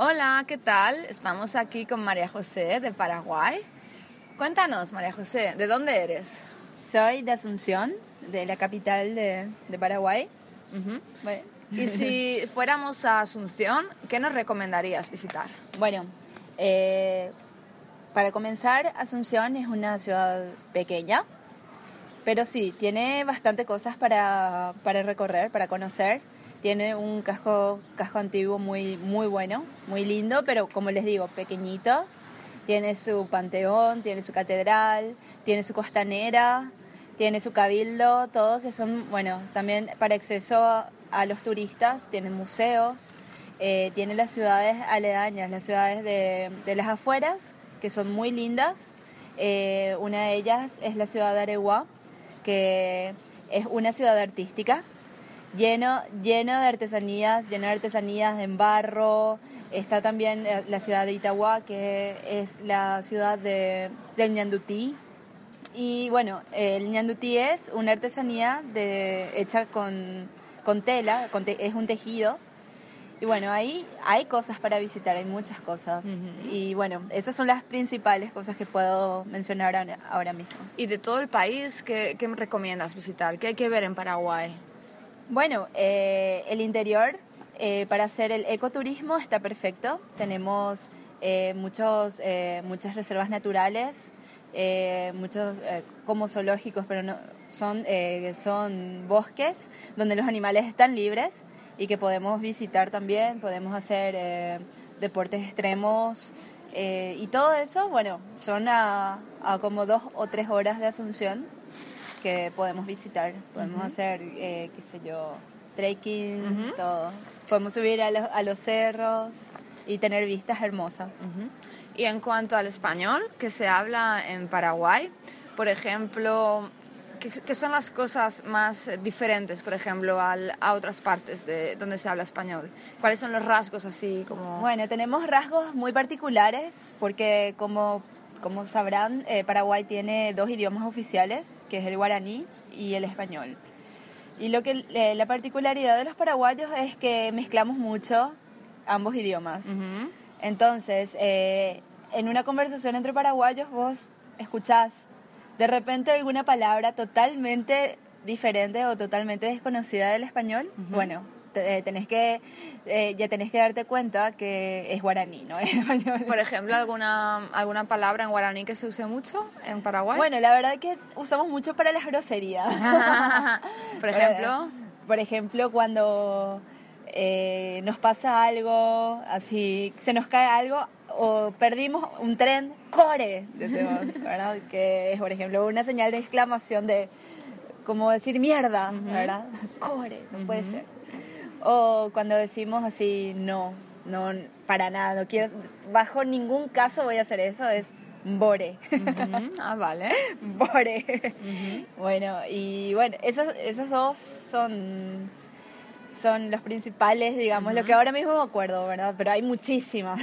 Hola, ¿qué tal? Estamos aquí con María José de Paraguay. Cuéntanos, María José, ¿de dónde eres? Soy de Asunción, de la capital de, de Paraguay. Bueno. Y si fuéramos a Asunción, ¿qué nos recomendarías visitar? Bueno, eh, para comenzar, Asunción es una ciudad pequeña, pero sí, tiene bastante cosas para, para recorrer, para conocer. Tiene un casco, casco antiguo muy, muy bueno, muy lindo, pero como les digo, pequeñito. Tiene su panteón, tiene su catedral, tiene su costanera, tiene su cabildo, todos que son, bueno, también para acceso a los turistas, tiene museos, eh, tiene las ciudades aledañas, las ciudades de, de las afueras, que son muy lindas. Eh, una de ellas es la ciudad de Areguá, que es una ciudad artística, lleno, lleno de artesanías, lleno de artesanías en barro. Está también la ciudad de Itagua, que es la ciudad de, del ñandutí. Y bueno, el ñandutí es una artesanía de, hecha con, con tela, con te, es un tejido. Y bueno, ahí hay cosas para visitar, hay muchas cosas. Y bueno, esas son las principales cosas que puedo mencionar ahora, ahora mismo. ¿Y de todo el país, qué, qué me recomiendas visitar? ¿Qué hay que ver en Paraguay? Bueno, eh, el interior eh, para hacer el ecoturismo está perfecto. Tenemos eh, muchos, eh, muchas reservas naturales, eh, muchos eh, como zoológicos, pero no, son, son bosques donde los animales están libres y que podemos visitar también, podemos hacer deportes extremos y todo eso, bueno, son a, a como dos o tres horas de Asunción que podemos visitar, podemos hacer, eh, qué sé yo, trekking, todo. Podemos subir a los, a los cerros y tener vistas hermosas. Y en cuanto al español que se habla en Paraguay, por ejemplo, ¿qué, qué son las cosas más diferentes, por ejemplo, al, a otras partes de donde se habla español? ¿Cuáles son los rasgos así como...? Bueno, tenemos rasgos muy particulares porque como, como sabrán, eh, Paraguay tiene dos idiomas oficiales, que es el guaraní y el español. Y lo que eh, la particularidad de los paraguayos es que mezclamos mucho ambos idiomas. Entonces, eh, en una conversación entre paraguayos vos escuchás de repente alguna palabra totalmente diferente o totalmente desconocida del español. Bueno, te- eh, tenés que, eh, ya tenés que darte cuenta que es guaraní, ¿no? Es español. Por ejemplo, ¿alguna, ¿alguna palabra en guaraní que se use mucho en Paraguay? Bueno, la verdad que usamos mucho para las groserías. por ejemplo... Por ejemplo, cuando eh, nos pasa algo, así, se nos cae algo o perdimos un tren, core, decimos, ¿verdad? Que es, por ejemplo, una señal de exclamación de, como decir mierda, ¿verdad? Core, no puede ser. O cuando decimos así, no, no, para nada, no quiero, bajo ningún caso voy a hacer eso, es bore. Ah, vale. Bore. Bueno, y bueno, esos, esos dos son, son los principales, digamos, lo que ahora mismo me acuerdo, ¿verdad? Pero hay muchísimas.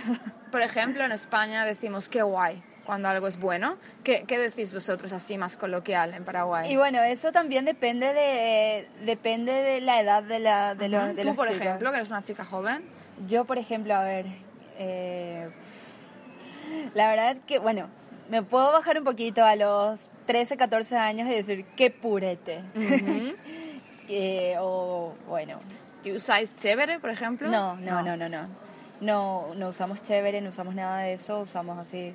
Por ejemplo, en España decimos qué guay cuando algo es bueno. ¿Qué, qué decís vosotros así más coloquial en Paraguay? Y bueno, eso también depende de, depende de la edad de, la, de, los, de Tú, los por chicos. ejemplo, que eres una chica joven. Yo, por ejemplo, a ver, eh, la verdad que, bueno, me puedo bajar un poquito a los 13, 14 años y decir, qué purete. Eh, o, bueno, ¿Y usáis chévere, por ejemplo? No, no, no, no, no. No, no usamos chévere, no usamos nada de eso, usamos así.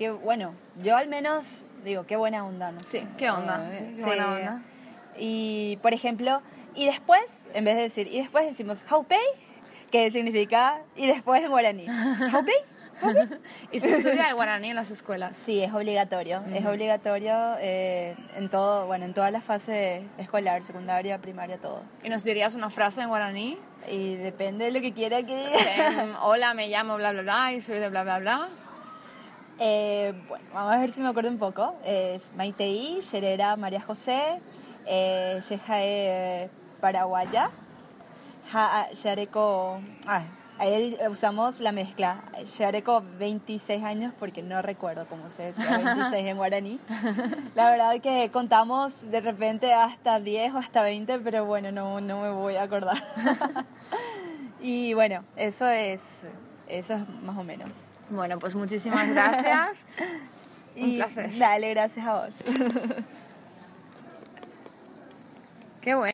Que bueno, yo al menos digo, qué buena onda, ¿no? Sí, qué onda, Eh, qué buena onda. Y por ejemplo, y después, en vez de decir, y después decimos Haupei, que significa, y después en guaraní. Haupei, ¿Y se estudia el guaraní en las escuelas? Sí, es obligatorio. Es obligatorio eh, en todo, bueno, en toda la fase escolar, secundaria, primaria, todo. ¿Y nos dirías una frase en guaraní? Y depende de lo que quiera que diga. Em, Hola, me llamo bla bla bla y soy de bla bla bla. Eh, bueno, vamos a ver si me acuerdo un poco. Es Maitei, Sherera María José, eh, Yejae Paraguaya, Ja- Yareco. Ah, ahí usamos la mezcla. Yareco 26 años porque no recuerdo cómo se decía 26 en guaraní. La verdad que contamos de repente hasta 10 o hasta 20, pero bueno, no, no me voy a acordar. Y bueno, eso es, Eso es más o menos. Bueno, pues muchísimas gracias. Un Y placer. Dale, gracias a vos. Qué bueno.